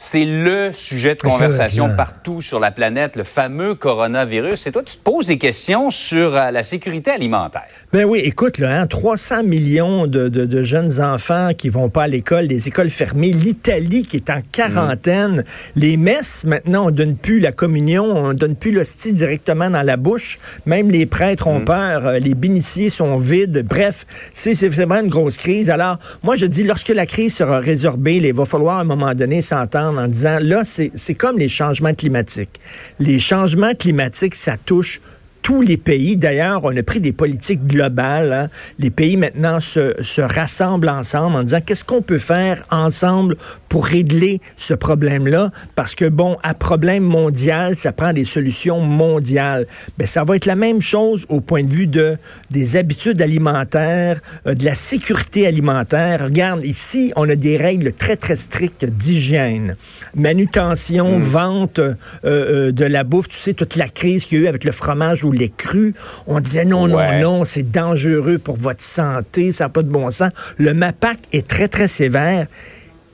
C'est le sujet de conversation partout sur la planète, le fameux coronavirus. Et toi, tu te poses des questions sur euh, la sécurité alimentaire. Ben oui, écoute, là, hein, 300 millions de, de, de, jeunes enfants qui vont pas à l'école, des écoles fermées, l'Italie qui est en quarantaine, les messes, maintenant, on donne plus la communion, on donne plus l'hostie directement dans la bouche. Même les prêtres ont mm. peur, euh, les bénitiers sont vides. Bref, c'est vraiment une grosse crise. Alors, moi, je dis, lorsque la crise sera résorbée, il va falloir à un moment donné s'entendre en disant, là, c'est comme les changements climatiques. Les changements climatiques, ça touche tous les pays. D'ailleurs, on a pris des politiques globales. Hein. Les pays maintenant se, se rassemblent ensemble en disant qu'est-ce qu'on peut faire ensemble pour régler ce problème-là? Parce que, bon, à problème mondial, ça prend des solutions mondiales. Ben, ça va être la même chose au point de vue de, des habitudes alimentaires, euh, de la sécurité alimentaire. Regarde, ici, on a des règles très, très strictes d'hygiène. Manutention, mmh. vente euh, euh, de la bouffe. Tu sais, toute la crise qu'il y a eu avec le fromage ou les crues. On disait non, non, non, c'est dangereux pour votre santé, ça n'a pas de bon sens. Le MAPAC est très, très sévère.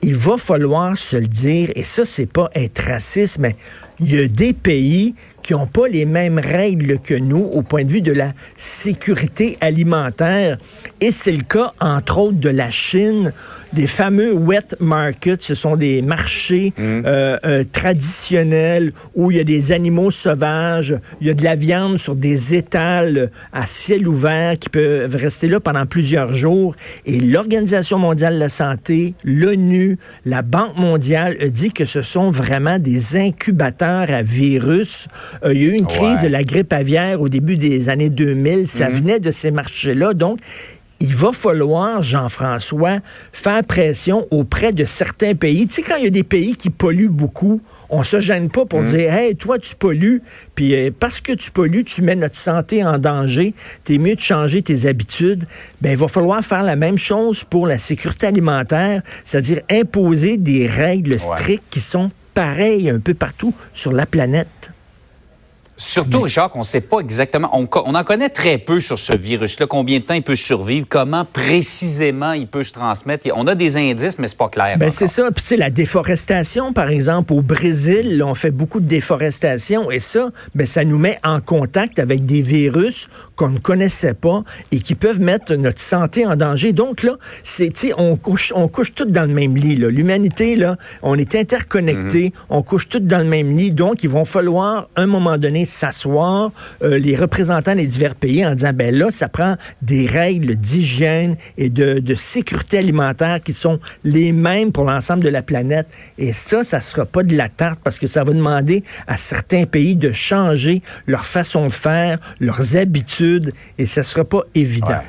Il va falloir se le dire, et ça, c'est pas être raciste, mais il y a des pays qui n'ont pas les mêmes règles que nous au point de vue de la sécurité alimentaire. Et c'est le cas, entre autres, de la Chine. Des fameux wet markets, ce sont des marchés mmh. euh, euh, traditionnels où il y a des animaux sauvages, il y a de la viande sur des étals à ciel ouvert qui peuvent rester là pendant plusieurs jours. Et l'Organisation mondiale de la santé, l'ONU, la Banque mondiale a dit que ce sont vraiment des incubateurs à virus euh, il y a eu une crise de la grippe aviaire au début des années 2000. Ça mhm. venait de ces marchés-là. Donc, il va falloir, Jean-François, faire pression auprès de certains pays. Tu sais, quand il y a des pays qui polluent beaucoup, on se gêne pas pour mhm. dire, hey, toi, tu pollues, puis euh, parce que tu pollues, tu mets notre santé en danger, t'es mieux de changer tes habitudes. Ben, il va falloir faire la même chose pour la sécurité alimentaire, c'est-à-dire imposer des règles strictes qui sont pareilles un peu partout sur la planète. Surtout, Richard, qu'on ne sait pas exactement, on, en connaît très peu sur ce virus-là, combien de temps il peut survivre, comment précisément il peut se transmettre? On a des indices, mais c'est pas clair. Ben c'est ça. Puis tu sais, la déforestation, par exemple, au Brésil, on fait beaucoup de déforestation et ça, ben ça nous met en contact avec des virus qu'on ne connaissait pas et qui peuvent mettre notre santé en danger. Donc là, c'est, tu sais, on couche, on couche tous dans le même lit. L'humanité, là, on est interconnectés, mm-hmm. on couche tous dans le même lit. Donc, il va falloir, un moment donné, s'asseoir, euh, les représentants des divers pays, en disant, ben là, ça prend des règles d'hygiène et de, de, sécurité alimentaire qui sont les mêmes pour l'ensemble de la planète. Et ça, ça sera pas de la tarte parce que ça va demander à certains pays de changer leur façon de faire, leurs habitudes, et ça sera pas évident.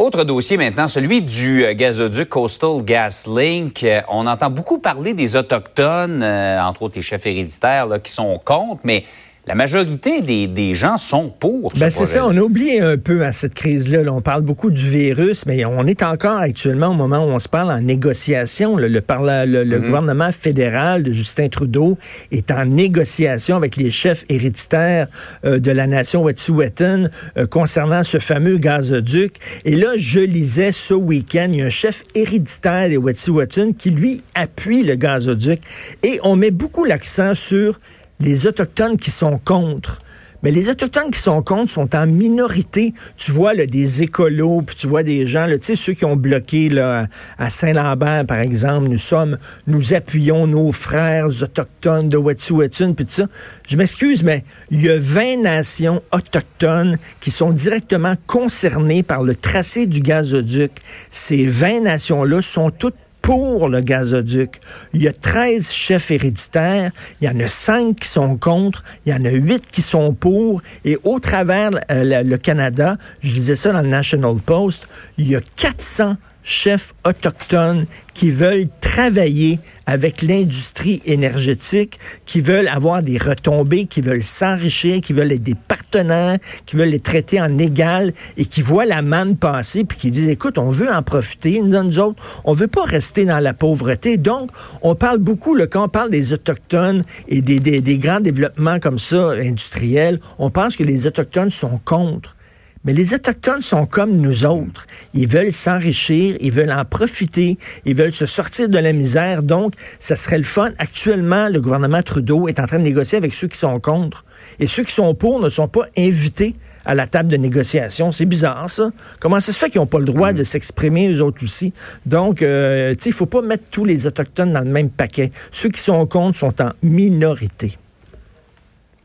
Autre dossier maintenant, celui du euh, gazoduc Coastal Gas Link. Euh, on entend beaucoup parler des Autochtones, euh, entre autres les chefs héréditaires, là, qui sont contre, mais la majorité des, des, gens sont pour. Ben c'est ça, on a oublié un peu à cette crise-là. On parle beaucoup du virus, mais on est encore actuellement au moment où on se parle en négociation. Le, le, le, le mm-hmm. gouvernement fédéral de Justin Trudeau est en négociation avec les chefs héréditaires euh, de la nation Wet'suwet'en euh, concernant ce fameux gazoduc. Et là, je lisais ce week-end, il y a un chef héréditaire des Wet'suwet'en qui, lui, appuie le gazoduc. Et on met beaucoup l'accent sur les Autochtones qui sont contre. Mais les Autochtones qui sont contre sont en minorité. Tu vois là, des écolos, puis tu vois des gens, sais, ceux qui ont bloqué là, à Saint-Lambert, par exemple, nous sommes, nous appuyons nos frères autochtones de Wet'suwet'en, puis tout ça. Je m'excuse, mais il y a 20 nations autochtones qui sont directement concernées par le tracé du gazoduc. Ces 20 nations-là sont toutes pour le gazoduc. Il y a 13 chefs héréditaires, il y en a 5 qui sont contre, il y en a 8 qui sont pour, et au travers euh, le, Canada, je disais ça dans le National Post, il y a 400 chefs autochtones qui veulent travailler avec l'industrie énergétique, qui veulent avoir des retombées, qui veulent s'enrichir, qui veulent être des partenaires, qui veulent les traiter en égal et qui voient la manne passer puis qui disent écoute, on veut en profiter, nous, autres, on veut pas rester dans la pauvreté. Donc, on parle beaucoup, là, quand on parle des autochtones et des, des, des grands développements comme ça, industriels, on pense que les autochtones sont contre. Mais les Autochtones sont comme nous autres. Ils veulent s'enrichir, ils veulent en profiter, ils veulent se sortir de la misère. Donc, ça serait le fun. Actuellement, le gouvernement Trudeau est en train de négocier avec ceux qui sont contre. Et ceux qui sont pour ne sont pas invités à la table de négociation. C'est bizarre, ça. Comment ça se fait qu'ils n'ont pas le droit de s'exprimer, eux autres aussi? Donc, euh, tu sais, faut pas mettre tous les Autochtones dans le même paquet. Ceux qui sont contre sont en minorité.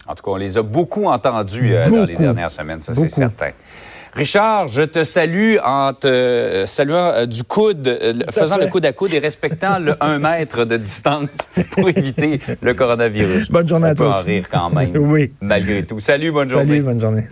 En tout cas, on les a beaucoup entendus euh, dans les dernières semaines, ça c'est certain. Richard, je te salue en te euh, saluant euh, du coude, faisant le coude à coude et respectant le 1 mètre de distance pour éviter le coronavirus. Bonne journée on à toi. On peut en rire quand même. oui. Malgré tout. Salut, bonne journée. Salut, bonne journée.